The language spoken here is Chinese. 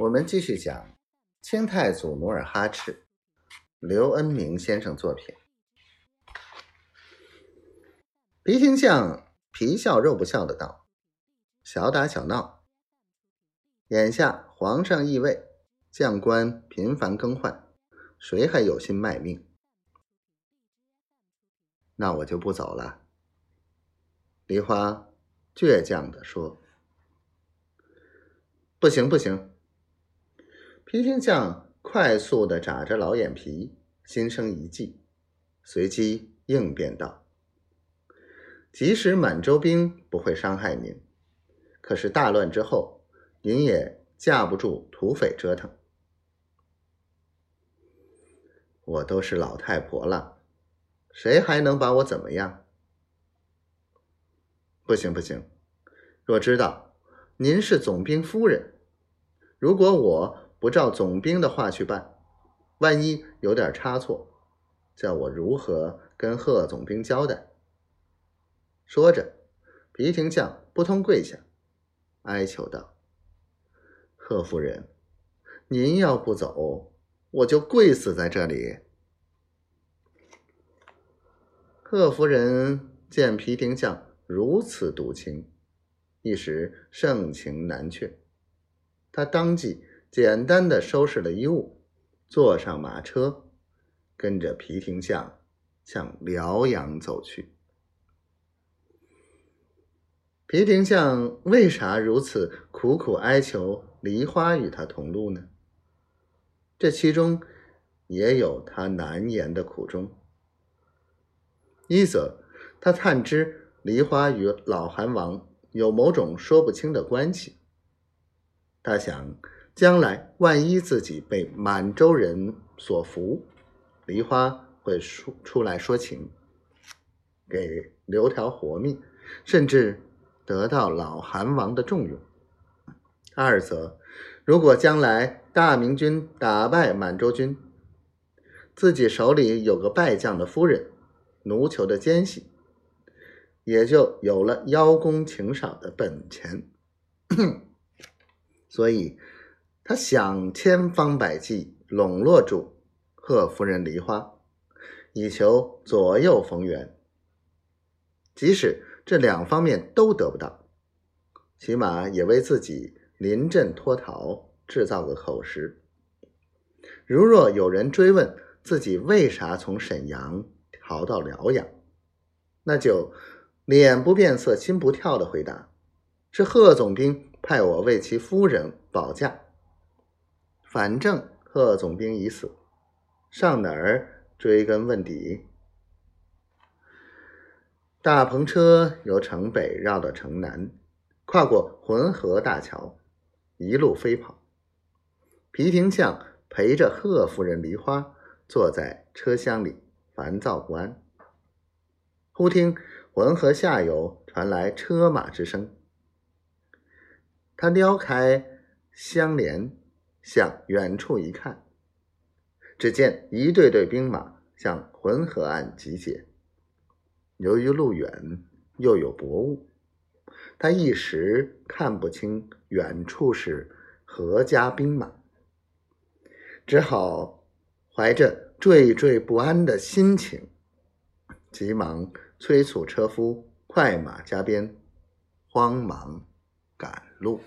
我们继续讲清太祖努尔哈赤，刘恩明先生作品。皮廷相皮笑肉不笑的道：“小打小闹，眼下皇上易位，将官频繁更换，谁还有心卖命？那我就不走了。”梨花倔强的说：“不行，不行。”皮天相快速的眨着老眼皮，心生一计，随即应变道：“即使满洲兵不会伤害您，可是大乱之后，您也架不住土匪折腾。我都是老太婆了，谁还能把我怎么样？不行，不行！若知道您是总兵夫人，如果我……”不照总兵的话去办，万一有点差错，叫我如何跟贺总兵交代？说着，皮廷相扑通跪下，哀求道：“贺夫人，您要不走，我就跪死在这里。”贺夫人见皮廷相如此独情，一时盛情难却，她当即。简单的收拾了衣物，坐上马车，跟着皮廷相向辽阳走去。皮廷相为啥如此苦苦哀求梨花与他同路呢？这其中也有他难言的苦衷。一则，他探知梨花与老韩王有某种说不清的关系，他想。将来万一自己被满洲人所俘，梨花会出出来说情，给留条活命，甚至得到老韩王的重用。二则，如果将来大明军打败满洲军，自己手里有个败将的夫人，奴囚的奸细，也就有了邀功请赏的本钱。所以。他想千方百计笼络住贺夫人梨花，以求左右逢源。即使这两方面都得不到，起码也为自己临阵脱逃制造个口实。如若有人追问自己为啥从沈阳逃到辽阳，那就脸不变色心不跳的回答：“是贺总兵派我为其夫人保驾。”反正贺总兵已死，上哪儿追根问底？大篷车由城北绕到城南，跨过浑河大桥，一路飞跑。皮廷相陪着贺夫人梨花坐在车厢里，烦躁不安。忽听浑河下游传来车马之声，他撩开箱帘。向远处一看，只见一队队兵马向浑河岸集结。由于路远，又有薄雾，他一时看不清远处是何家兵马，只好怀着惴惴不安的心情，急忙催促车夫快马加鞭，慌忙赶路。